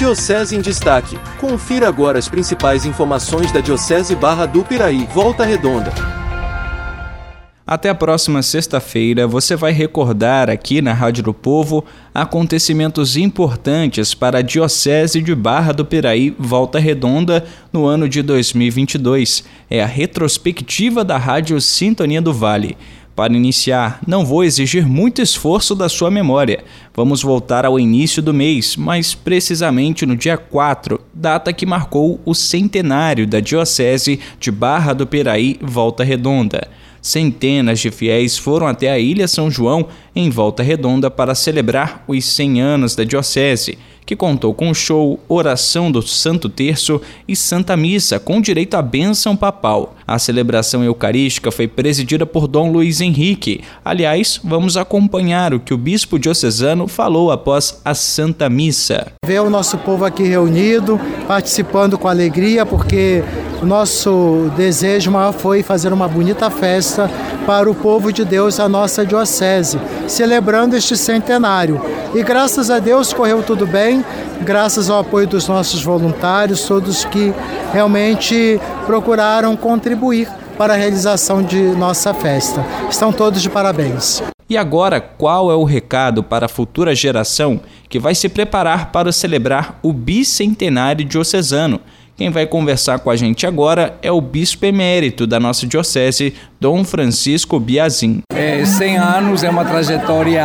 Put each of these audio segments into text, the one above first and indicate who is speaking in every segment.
Speaker 1: Diocese em Destaque. Confira agora as principais informações da Diocese Barra do Piraí, Volta Redonda.
Speaker 2: Até a próxima sexta-feira, você vai recordar aqui na Rádio do Povo acontecimentos importantes para a Diocese de Barra do Piraí, Volta Redonda, no ano de 2022. É a retrospectiva da Rádio Sintonia do Vale. Para iniciar, não vou exigir muito esforço da sua memória. Vamos voltar ao início do mês, mais precisamente no dia 4, data que marcou o centenário da Diocese de Barra do Piraí, Volta Redonda. Centenas de fiéis foram até a Ilha São João, em Volta Redonda, para celebrar os 100 anos da Diocese, que contou com show, oração do Santo Terço e Santa Missa, com direito à bênção papal. A celebração eucarística foi presidida por Dom Luiz Henrique. Aliás, vamos acompanhar o que o bispo diocesano falou após a Santa Missa.
Speaker 3: Ver o nosso povo aqui reunido, participando com alegria, porque o nosso desejo maior foi fazer uma bonita festa para o povo de Deus, a nossa diocese, celebrando este centenário. E graças a Deus correu tudo bem, graças ao apoio dos nossos voluntários, todos que realmente procuraram contribuir para a realização de nossa festa. Estão todos de parabéns.
Speaker 2: E agora, qual é o recado para a futura geração que vai se preparar para celebrar o bicentenário diocesano? Quem vai conversar com a gente agora é o bispo emérito da nossa diocese, Dom Francisco Biazin.
Speaker 4: É, 100 anos é uma trajetória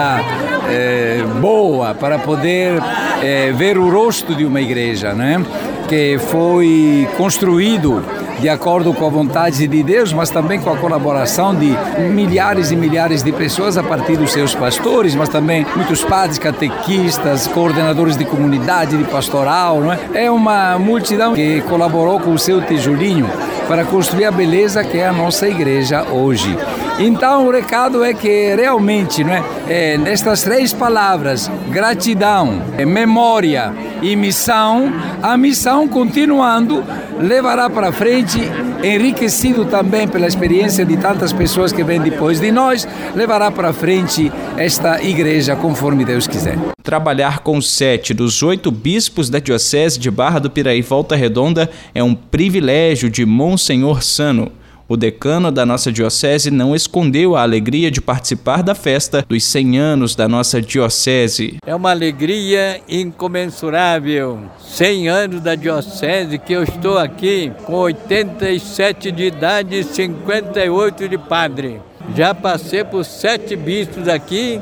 Speaker 4: é, boa para poder é, ver o rosto de uma igreja, né? que foi construído de acordo com a vontade de Deus, mas também com a colaboração de milhares e milhares de pessoas a partir dos seus pastores, mas também muitos padres, catequistas, coordenadores de comunidade, de pastoral. Não é? é uma multidão que colaborou com o seu tijolinho para construir a beleza que é a nossa igreja hoje. Então o recado é que realmente, não é, é nestas três palavras, gratidão, é, memória e missão, a missão continuando levará para frente, enriquecido também pela experiência de tantas pessoas que vêm depois de nós, levará para frente esta igreja conforme Deus quiser.
Speaker 2: Trabalhar com sete dos oito bispos da Diocese de Barra do Piraí Volta Redonda é um privilégio de Monsenhor Sano. O decano da nossa diocese não escondeu a alegria de participar da festa dos 100 anos da nossa diocese.
Speaker 5: É uma alegria incomensurável. 100 anos da diocese que eu estou aqui com 87 de idade e 58 de padre. Já passei por sete bispos aqui,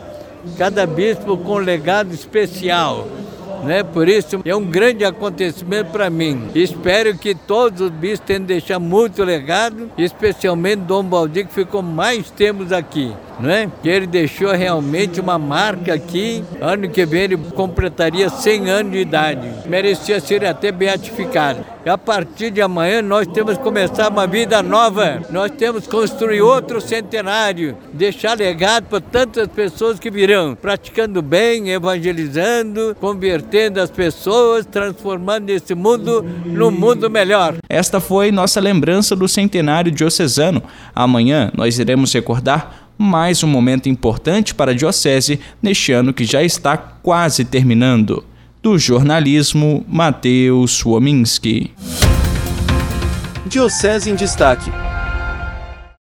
Speaker 5: cada bispo com um legado especial né? Por isso é um grande acontecimento para mim. Espero que todos os bispos tenham deixado muito legado, especialmente Dom Baldi, que ficou mais tempos aqui né? Que ele deixou realmente uma marca aqui. Ano que vem ele completaria 100 anos de idade. Merecia ser até beatificado. E a partir de amanhã nós temos que começar uma vida nova. Nós temos que construir outro centenário, deixar legado para tantas pessoas que virão, praticando bem, evangelizando, convertendo as pessoas, transformando esse mundo num mundo melhor.
Speaker 2: Esta foi nossa lembrança do centenário diocesano. Amanhã nós iremos recordar mais um momento importante para a Diocese neste ano que já está quase terminando. Do jornalismo, Matheus Wominski.
Speaker 1: Diocese em Destaque